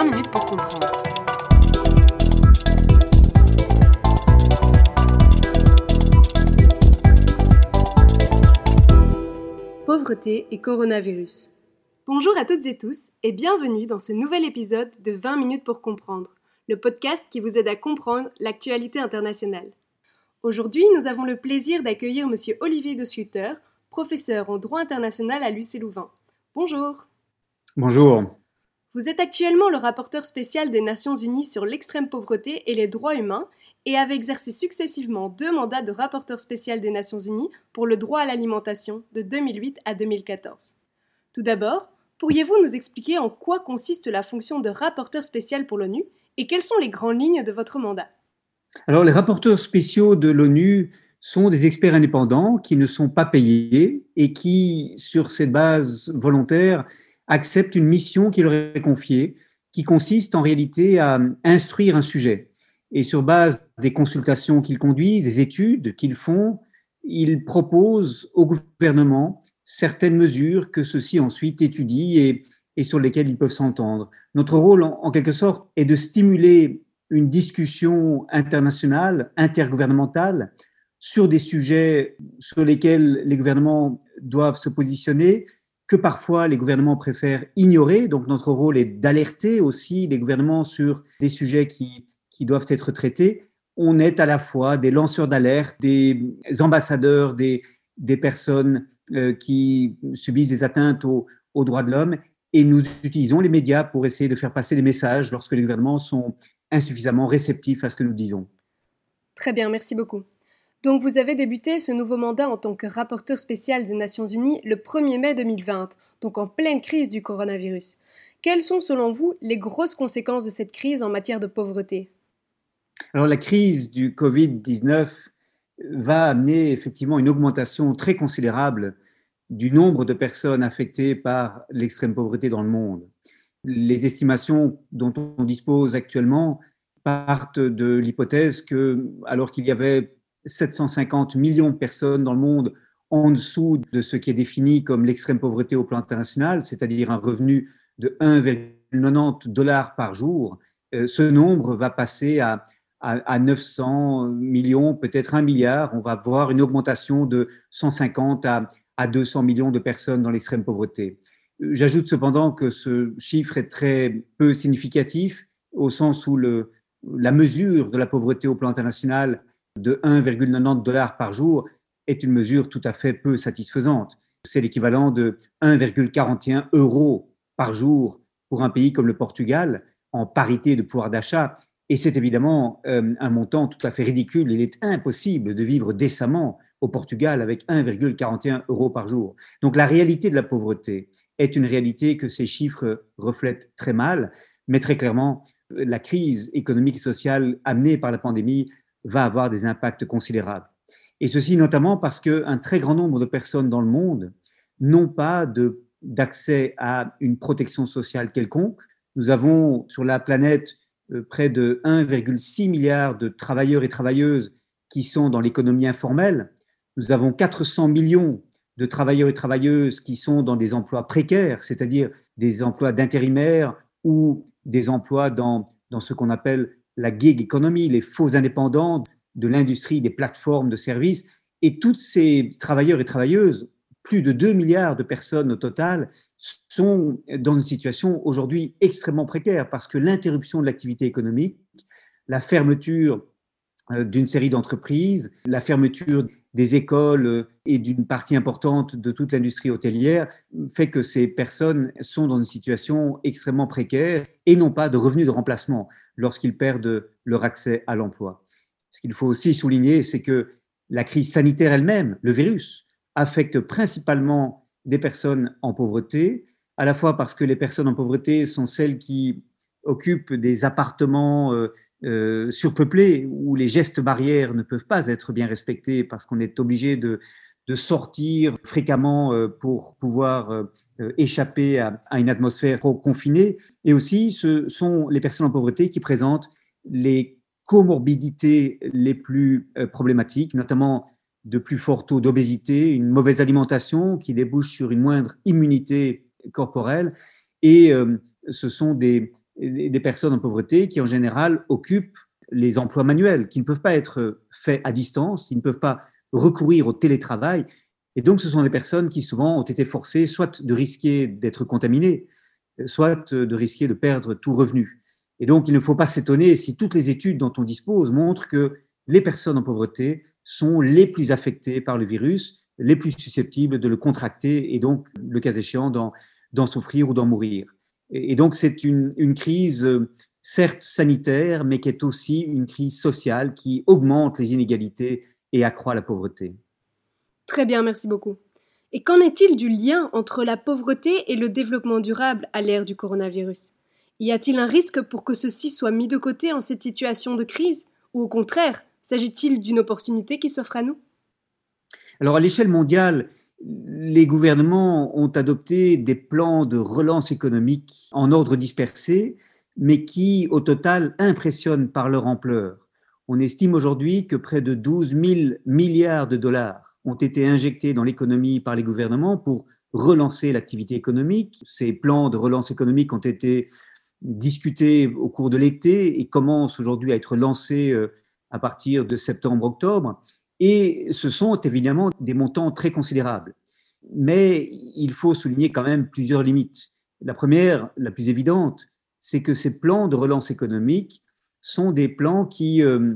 20 minutes pour comprendre. Pauvreté et coronavirus. Bonjour à toutes et tous et bienvenue dans ce nouvel épisode de 20 minutes pour comprendre, le podcast qui vous aide à comprendre l'actualité internationale. Aujourd'hui, nous avons le plaisir d'accueillir Monsieur Olivier de Sutter, professeur en droit international à l'UC Louvain. Bonjour. Bonjour. Vous êtes actuellement le rapporteur spécial des Nations Unies sur l'extrême pauvreté et les droits humains et avez exercé successivement deux mandats de rapporteur spécial des Nations Unies pour le droit à l'alimentation de 2008 à 2014. Tout d'abord, pourriez-vous nous expliquer en quoi consiste la fonction de rapporteur spécial pour l'ONU et quelles sont les grandes lignes de votre mandat? Alors, les rapporteurs spéciaux de l'ONU sont des experts indépendants qui ne sont pas payés et qui, sur cette base volontaire, acceptent une mission qui leur est confiée, qui consiste en réalité à instruire un sujet. Et sur base des consultations qu'ils conduisent, des études qu'ils font, ils proposent au gouvernement certaines mesures que ceux-ci ensuite étudient et, sur lesquelles ils peuvent s'entendre. Notre rôle, en quelque sorte, est de stimuler une discussion internationale, intergouvernementale, sur des sujets sur lesquels les gouvernements doivent se positionner, que parfois les gouvernements préfèrent ignorer. Donc notre rôle est d'alerter aussi les gouvernements sur des sujets qui, qui doivent être traités. On est à la fois des lanceurs d'alerte, des ambassadeurs, des, des personnes euh, qui subissent des atteintes aux, aux droits de l'homme et nous utilisons les médias pour essayer de faire passer les messages lorsque les gouvernements sont insuffisamment réceptifs à ce que nous disons. Très bien, merci beaucoup. Donc vous avez débuté ce nouveau mandat en tant que rapporteur spécial des Nations Unies le 1er mai 2020, donc en pleine crise du coronavirus. Quelles sont selon vous les grosses conséquences de cette crise en matière de pauvreté? Alors la crise du Covid-19 va amener effectivement une augmentation très considérable du nombre de personnes affectées par l'extrême pauvreté dans le monde. Les estimations dont on dispose actuellement partent de l'hypothèse que, alors qu'il y avait 750 millions de personnes dans le monde en dessous de ce qui est défini comme l'extrême pauvreté au plan international, c'est-à-dire un revenu de 1,90 dollars par jour, euh, ce nombre va passer à, à, à 900 millions, peut-être un milliard. On va voir une augmentation de 150 à, à 200 millions de personnes dans l'extrême pauvreté. J'ajoute cependant que ce chiffre est très peu significatif au sens où la mesure de la pauvreté au plan international de 1,90 dollars par jour est une mesure tout à fait peu satisfaisante. C'est l'équivalent de 1,41 euros par jour pour un pays comme le Portugal en parité de pouvoir d'achat. Et c'est évidemment euh, un montant tout à fait ridicule. Il est impossible de vivre décemment au Portugal avec 1,41 euros par jour. Donc la réalité de la pauvreté est une réalité que ces chiffres reflètent très mal, mais très clairement, la crise économique et sociale amenée par la pandémie va avoir des impacts considérables. Et ceci notamment parce qu'un très grand nombre de personnes dans le monde n'ont pas d'accès à une protection sociale quelconque. Nous avons sur la planète euh, près de 1,6 milliard de travailleurs et travailleuses qui sont dans l'économie informelle. Nous avons 400 millions de travailleurs et travailleuses qui sont dans des emplois précaires, c'est-à-dire des emplois d'intérimaires ou des emplois dans, dans ce qu'on appelle la gig economy, les faux indépendants de l'industrie des plateformes de services. Et tous ces travailleurs et travailleuses, plus de 2 milliards de personnes au total, sont dans une situation aujourd'hui extrêmement précaire parce que l'interruption de l'activité économique, la fermeture euh, d'une série d'entreprises, la fermeture des écoles euh, et d'une partie importante de toute l'industrie hôtelière fait que ces personnes sont dans une situation extrêmement précaire et n'ont pas de revenus de remplacement lorsqu'ils perdent leur accès à l'emploi. Ce qu'il faut aussi souligner, c'est que la crise sanitaire elle-même, le virus, affecte principalement des personnes en pauvreté, à la fois parce que les personnes en pauvreté sont celles qui occupent des appartements euh, surpeuplés où les gestes barrières ne peuvent pas être bien respectés parce qu'on est obligé de, sortir fréquemment euh, pour pouvoir euh, échapper à, une atmosphère trop confinée. Et aussi, ce sont les personnes en pauvreté qui présentent les comorbidités les plus problématiques, notamment de plus fort taux d'obésité, une mauvaise alimentation qui débouche sur une moindre immunité corporelle. Et ce sont des, des personnes en pauvreté qui en général occupent les emplois manuels, qui ne peuvent pas être faits à distance, ils ne peuvent pas recourir au télétravail. Et donc, ce sont des personnes qui souvent ont été forcées soit de risquer d'être contaminées, soit de risquer de perdre tout revenu. Et donc, il ne faut pas s'étonner si toutes les études dont on dispose montrent que les personnes en pauvreté sont les plus affectées par le virus, les plus susceptibles de le contracter et donc, le cas échéant, d'en souffrir ou d'en mourir. Et donc, c'est une, une, crise, certes sanitaire, mais qui est aussi une crise sociale qui augmente les inégalités et accroît la pauvreté. Très bien, merci beaucoup. Et qu'en est-il du lien entre la pauvreté et le développement durable à l'ère du coronavirus? Y a-t-il un risque pour que ceci soit mis de côté en cette situation de crise? Ou au contraire, s'agit-il d'une opportunité qui s'offre à nous? Alors à l'échelle mondiale, les gouvernements ont adopté des plans de relance économique en ordre dispersé, mais qui, au total, impressionnent par leur ampleur. On estime aujourd'hui que près de 12 000 milliards de dollars ont été injectés dans l'économie par les gouvernements pour relancer l'activité économique. Ces plans de relance économique ont été discutés au cours de l'été et commencent aujourd'hui à être lancés euh, à partir de septembre-octobre. Et ce sont évidemment des montants très considérables. Mais il faut souligner quand même plusieurs limites. La première, la plus évidente, c'est que ces plans de relance économique sont des plans qui euh,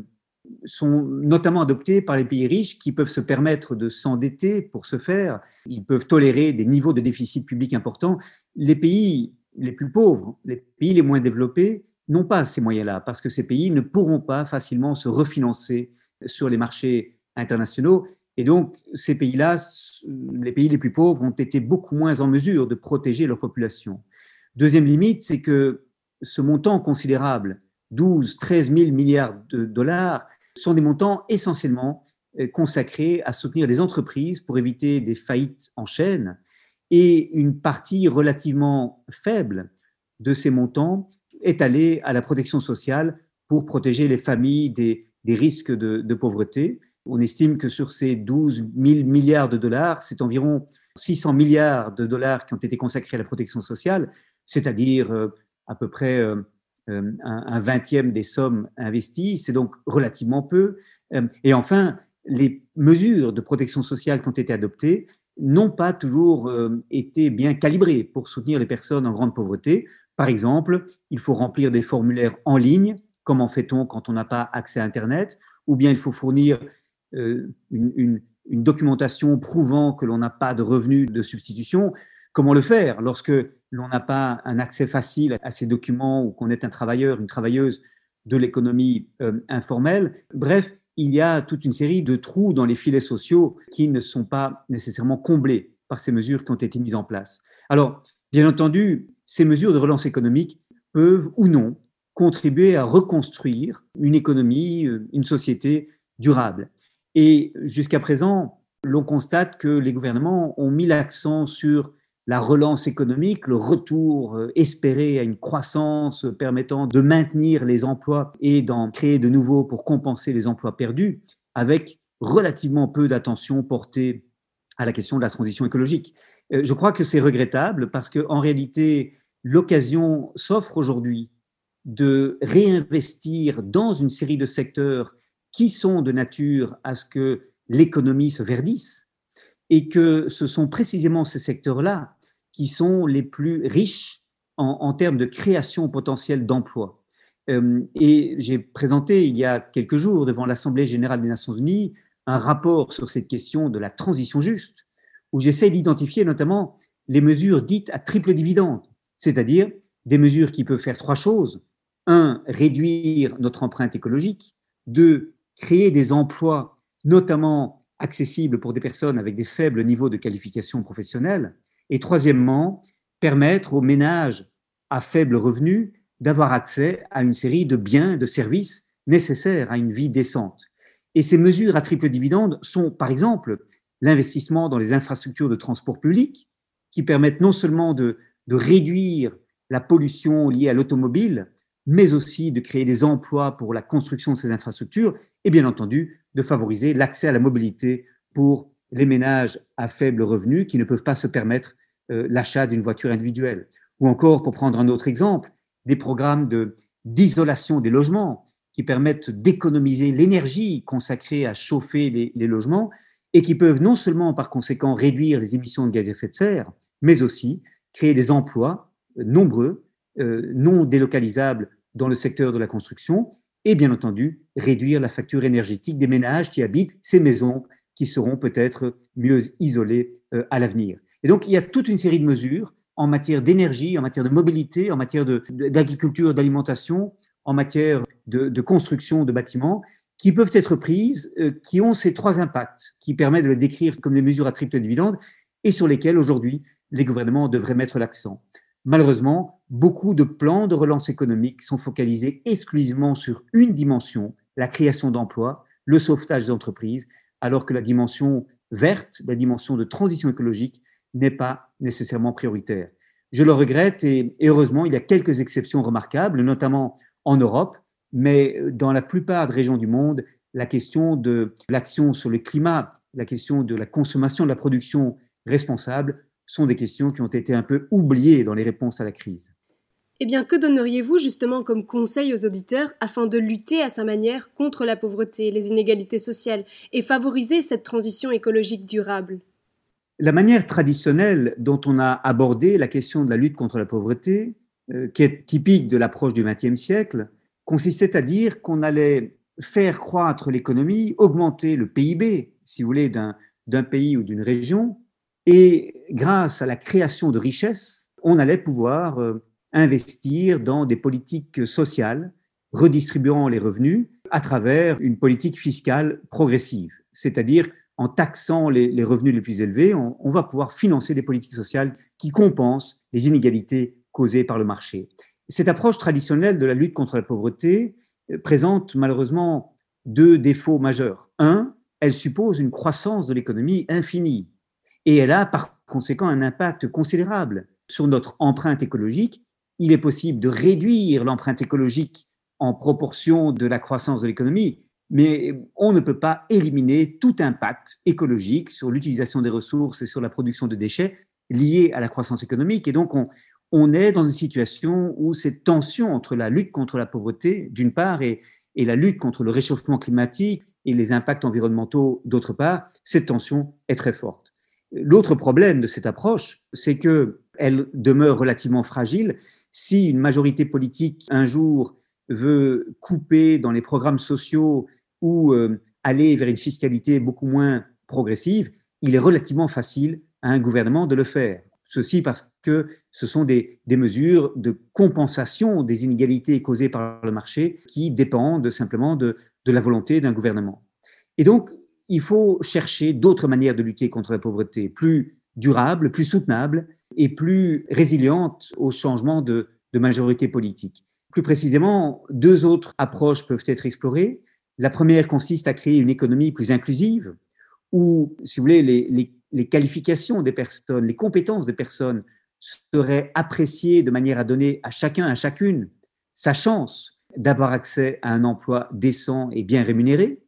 sont notamment adoptés par les pays riches qui peuvent se permettre de s'endetter pour ce faire. Ils peuvent tolérer des niveaux de déficit public importants. Les pays les plus pauvres, les pays les moins développés, n'ont pas ces moyens-là parce que ces pays ne pourront pas facilement se refinancer sur les marchés internationaux. Et donc, ces pays-là, les pays les plus pauvres, ont été beaucoup moins en mesure de protéger leur population. Deuxième limite, c'est que ce montant considérable, 12, 13 000 milliards de dollars, sont des montants essentiellement euh, consacrés à soutenir les entreprises pour éviter des faillites en chaîne. Et une partie relativement faible de ces montants est allée à la protection sociale pour protéger les familles des, risques de, de pauvreté. On estime que sur ces 12 000 milliards de dollars, c'est environ 600 milliards de dollars qui ont été consacrés à la protection sociale, c'est-à-dire euh, à peu près euh, euh, un vingtième des sommes investies. C'est donc relativement peu. Et enfin, les mesures de protection sociale qui ont été adoptées n'ont pas toujours été bien calibrées pour soutenir les personnes en grande pauvreté. Par exemple, il faut remplir des formulaires en ligne. Comment fait-on quand on n'a pas accès à Internet? Ou bien il faut fournir euh, une, documentation prouvant que l'on n'a pas de revenus de substitution. Comment le faire lorsque l'on n'a pas un accès facile à ces documents ou qu'on est un travailleur, une travailleuse de l'économie euh, informelle? Bref, il y a toute une série de trous dans les filets sociaux qui ne sont pas nécessairement comblés par ces mesures qui ont été mises en place. Alors, bien entendu, ces mesures de relance économique peuvent ou non contribuer à reconstruire une économie, euh, une société durable. Et jusqu'à présent, l'on constate que les gouvernements ont mis l'accent sur la relance économique, le retour euh, espéré à une croissance permettant de maintenir les emplois et d'en créer de nouveaux pour compenser les emplois perdus, avec relativement peu d'attention portée à la question de la transition écologique. Euh, je crois que c'est regrettable parce qu'en réalité, l'occasion s'offre aujourd'hui de réinvestir dans une série de secteurs qui sont de nature à ce que l'économie se verdisse et que ce sont précisément ces secteurs-là qui sont les plus riches en, termes de création potentielle d'emplois. Euh, et j'ai présenté il y a quelques jours devant l'Assemblée générale des Nations unies un rapport sur cette question de la transition juste, où j'essaie d'identifier notamment les mesures dites à triple dividende, c'est-à-dire des mesures qui peuvent faire trois choses. Un, réduire notre empreinte écologique. Deux, créer des emplois, notamment accessibles pour des personnes avec des faibles niveaux de qualification professionnelle. Et troisièmement, permettre aux ménages à faible revenu d'avoir accès à une série de biens de services nécessaires à une vie décente. Et ces mesures à triple dividende sont, par exemple, l'investissement dans les infrastructures de transport public, qui permettent non seulement de, de réduire la pollution liée à l'automobile, mais aussi de créer des emplois pour la construction de ces infrastructures et bien entendu de favoriser l'accès à la mobilité pour les ménages à faible revenu qui ne peuvent pas se permettre euh, l'achat d'une voiture individuelle. Ou encore, pour prendre un autre exemple, des programmes d'isolation des logements qui permettent d'économiser l'énergie consacrée à chauffer les, logements et qui peuvent non seulement par conséquent réduire les émissions de gaz à effet de serre, mais aussi créer des emplois euh, nombreux, euh, non délocalisables dans le secteur de la construction et bien entendu réduire la facture énergétique des ménages qui habitent ces maisons qui seront peut-être mieux isolées euh, à l'avenir. Et donc il y a toute une série de mesures en matière d'énergie, en matière de mobilité, en matière d'agriculture, d'alimentation, en matière de, construction de bâtiments, qui peuvent être prises, euh, qui ont ces trois impacts, qui permettent de les décrire comme des mesures à triple dividende et sur lesquelles aujourd'hui les gouvernements devraient mettre l'accent. Malheureusement, beaucoup de plans de relance économique sont focalisés exclusivement sur une dimension, la création d'emplois, le sauvetage des entreprises, alors que la dimension verte, la dimension de transition écologique, n'est pas nécessairement prioritaire. Je le regrette et, heureusement, il y a quelques exceptions remarquables, notamment en Europe, mais dans la plupart des régions du monde, la question de l'action sur le climat, la question de la consommation, de la production responsable sont des questions qui ont été un peu oubliées dans les réponses à la crise. Eh bien, que donneriez-vous justement comme conseil aux auditeurs afin de lutter à sa manière contre la pauvreté, les inégalités sociales et favoriser cette transition écologique durable? La manière traditionnelle dont on a abordé la question de la lutte contre la pauvreté, euh, qui est typique de l'approche du XXe siècle, consistait à dire qu'on allait faire croître l'économie, augmenter le PIB, si vous voulez, d'un pays ou d'une région, et grâce à la création de richesses, on allait pouvoir euh, investir dans des politiques sociales, redistribuant les revenus à travers une politique fiscale progressive. C'est-à-dire, en taxant les, revenus les plus élevés, on, va pouvoir financer des politiques sociales qui compensent les inégalités causées par le marché. Cette approche traditionnelle de la lutte contre la pauvreté euh, présente malheureusement deux défauts majeurs. Un, elle suppose une croissance de l'économie infinie et elle a par conséquent un impact considérable sur notre empreinte écologique. Il est possible de réduire l'empreinte écologique en proportion de la croissance de l'économie, mais on ne peut pas éliminer tout impact écologique sur l'utilisation des ressources et sur la production de déchets liés à la croissance économique. Et donc, on, est dans une situation où cette tension entre la lutte contre la pauvreté, d'une part, et, et la lutte contre le réchauffement climatique et les impacts environnementaux, d'autre part, cette tension est très forte. L'autre problème de cette approche, c'est qu'elle demeure relativement fragile. Si une majorité politique un jour veut couper dans les programmes sociaux ou euh, aller vers une fiscalité beaucoup moins progressive, il est relativement facile à un gouvernement de le faire. Ceci parce que ce sont des, mesures de compensation des inégalités causées par le marché qui dépendent simplement de, de la volonté d'un gouvernement. Et donc, il faut chercher d'autres manières de lutter contre la pauvreté, plus durables, plus soutenables et plus résilientes aux changements de, majorité politique. Plus précisément, deux autres approches peuvent être explorées. La première consiste à créer une économie plus inclusive, où, si vous voulez, les, qualifications des personnes, les compétences des personnes seraient appréciées de manière à donner à chacun, à chacune, sa chance d'avoir accès à un emploi décent et bien rémunéré.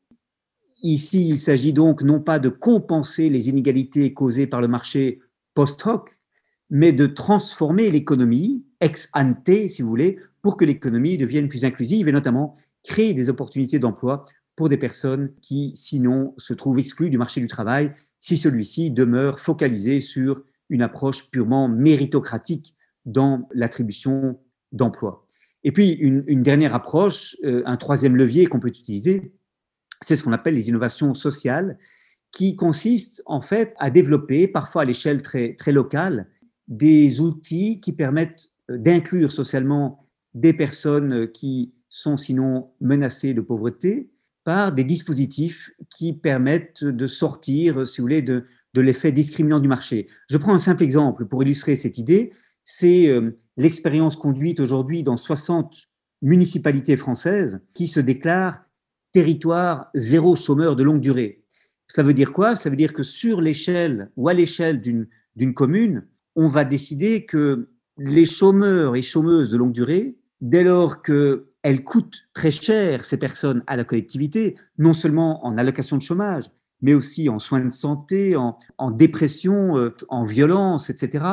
Ici, il s'agit donc non pas de compenser les inégalités causées par le marché post-hoc, mais de transformer l'économie ex ante, si vous voulez, pour que l'économie devienne plus inclusive et notamment créer des opportunités d'emploi pour des personnes qui, sinon, se trouvent exclues du marché du travail si celui-ci demeure focalisé sur une approche purement méritocratique dans l'attribution d'emplois. Et puis, une, dernière approche, euh, un troisième levier qu'on peut utiliser, c'est ce qu'on appelle les innovations sociales, qui consistent en fait à développer, parfois à l'échelle très, très locale, des outils qui permettent euh, d'inclure socialement des personnes qui sont sinon menacées de pauvreté par des dispositifs qui permettent de sortir, si vous voulez, de, de l'effet discriminant du marché. Je prends un simple exemple pour illustrer cette idée. C'est euh, l'expérience conduite aujourd'hui dans 60 municipalités françaises qui se déclarent territoire zéro chômeur de longue durée. Cela veut dire quoi? Ça veut dire que sur l'échelle ou à l'échelle d'une commune, on va décider que les chômeurs et chômeuses de longue durée, dès lors qu'elles coûtent très cher, ces personnes, à la collectivité, non seulement en allocation de chômage, mais aussi en soins de santé, en, dépression, euh, en violence, etc.,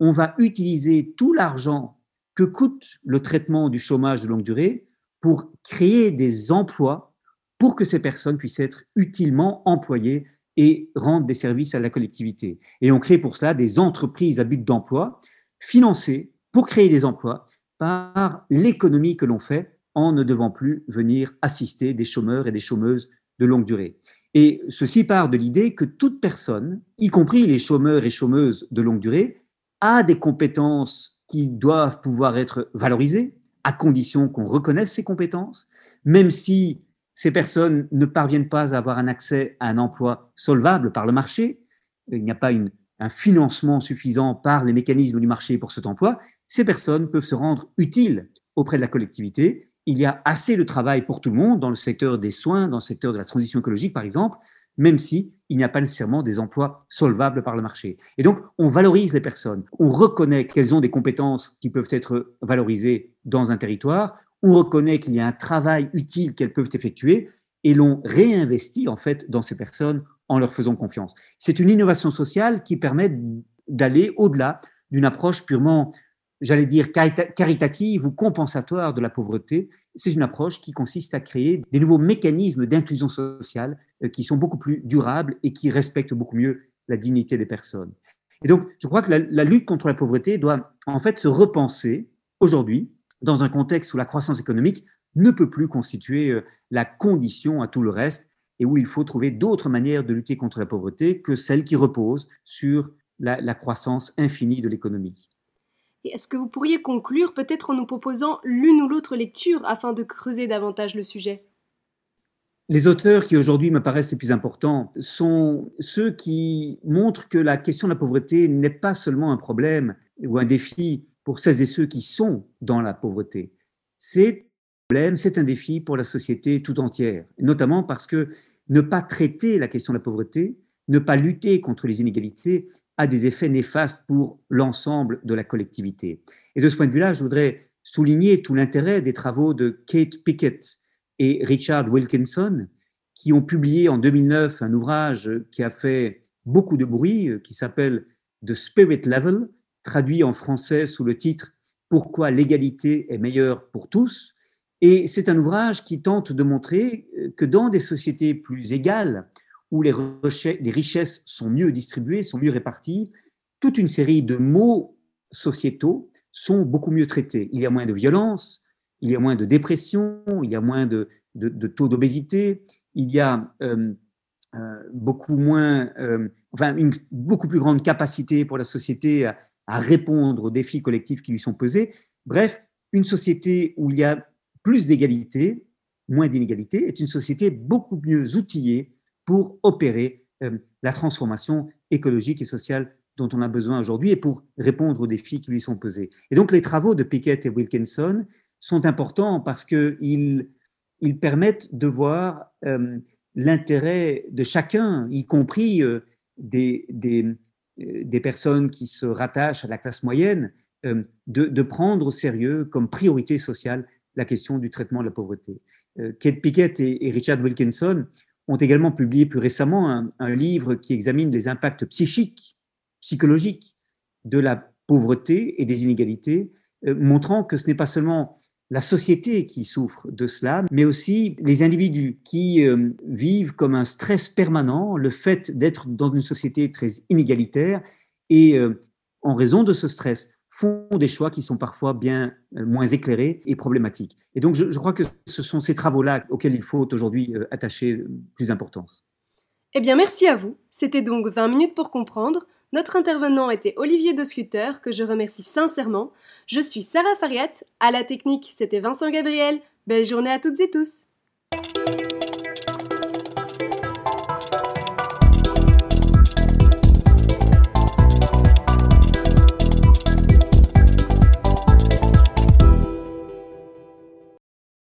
on va utiliser tout l'argent que coûte le traitement du chômage de longue durée pour créer des emplois pour que ces personnes puissent être utilement employées et rendre des services à la collectivité. Et on crée pour cela des entreprises à but d'emploi financées pour créer des emplois par l'économie que l'on fait en ne devant plus venir assister des chômeurs et des chômeuses de longue durée. Et ceci part de l'idée que toute personne, y compris les chômeurs et chômeuses de longue durée, a des compétences qui doivent pouvoir être valorisées, à condition qu'on reconnaisse ces compétences, même si ces personnes ne parviennent pas à avoir un accès à un emploi solvable par le marché, il n'y a pas un financement suffisant par les mécanismes du marché pour cet emploi, ces personnes peuvent se rendre utiles auprès de la collectivité. Il y a assez de travail pour tout le monde dans le secteur des soins, dans le secteur de la transition écologique, par exemple, même si il n'y a pas nécessairement des emplois solvables par le marché. Et donc, on valorise les personnes, on reconnaît qu'elles ont des compétences qui peuvent être valorisées dans un territoire, on reconnaît qu'il y a un travail utile qu'elles peuvent effectuer et l'on réinvestit en fait dans ces personnes en leur faisant confiance. C'est une innovation sociale qui permet d'aller au-delà d'une approche purement, j'allais dire, caritative ou compensatoire de la pauvreté. C'est une approche qui consiste à créer des nouveaux mécanismes d'inclusion sociale euh, qui sont beaucoup plus durables et qui respectent beaucoup mieux la dignité des personnes. Et donc, je crois que la, la lutte contre la pauvreté doit en fait se repenser aujourd'hui dans un contexte où la croissance économique ne peut plus constituer euh, la condition à tout le reste et où il faut trouver d'autres manières de lutter contre la pauvreté que celles qui reposent sur la, croissance infinie de l'économie. Est-ce que vous pourriez conclure peut-être en nous proposant l'une ou l'autre lecture afin de creuser davantage le sujet? Les auteurs qui aujourd'hui me paraissent les plus importants sont ceux qui montrent que la question de la pauvreté n'est pas seulement un problème ou un défi pour celles et ceux qui sont dans la pauvreté. C'est un problème, c'est un défi pour la société tout entière, notamment parce que ne pas traiter la question de la pauvreté, ne pas lutter contre les inégalités a des effets néfastes pour l'ensemble de la collectivité. Et de ce point de vue-là, je voudrais souligner tout l'intérêt des travaux de Kate Pickett et Richard Wilkinson, qui ont publié en 2009 un ouvrage qui a fait beaucoup de bruit, qui s'appelle The Spirit Level, traduit en français sous le titre Pourquoi l'égalité est meilleure pour tous? Et c'est un ouvrage qui tente de montrer que dans des sociétés plus égales, où les, richesses sont mieux distribuées, sont mieux réparties, toute une série de maux sociétaux sont beaucoup mieux traités. Il y a moins de violence, il y a moins de dépression, il y a moins de, taux d'obésité, il y a euh, euh, beaucoup moins, euh, enfin une beaucoup plus grande capacité pour la société à, à répondre aux défis collectifs qui lui sont posés. Bref, une société où il y a plus d'égalité, moins d'inégalité, est une société beaucoup mieux outillée pour opérer euh, la transformation écologique et sociale dont on a besoin aujourd'hui et pour répondre aux défis qui lui sont posés. Et donc les travaux de Pickett et Wilkinson sont importants parce qu'ils ils permettent de voir euh, l'intérêt de chacun, y compris euh, des, des, des personnes qui se rattachent à la classe moyenne, euh, de, prendre au sérieux comme priorité sociale la question du traitement de la pauvreté. Euh, Kate Pickett et, Richard Wilkinson ont également publié plus récemment un, livre qui examine les impacts psychiques, psychologiques de la pauvreté et des inégalités, montrant que ce n'est pas seulement la société qui souffre de cela, mais aussi les individus qui euh, vivent comme un stress permanent, le fait d'être dans une société très inégalitaire et euh, en raison de ce stress font des choix qui sont parfois bien euh, moins éclairés et problématiques. Et donc je, je, crois que ce sont ces travaux-là auxquels il faut aujourd'hui attacher plus d'importance. Eh bien merci à vous. C'était donc 20 minutes pour comprendre. Notre intervenant était Olivier de que je remercie sincèrement. Je suis Sarah Fariat. À la technique, c'était Vincent Gabriel. Belle journée à toutes et tous.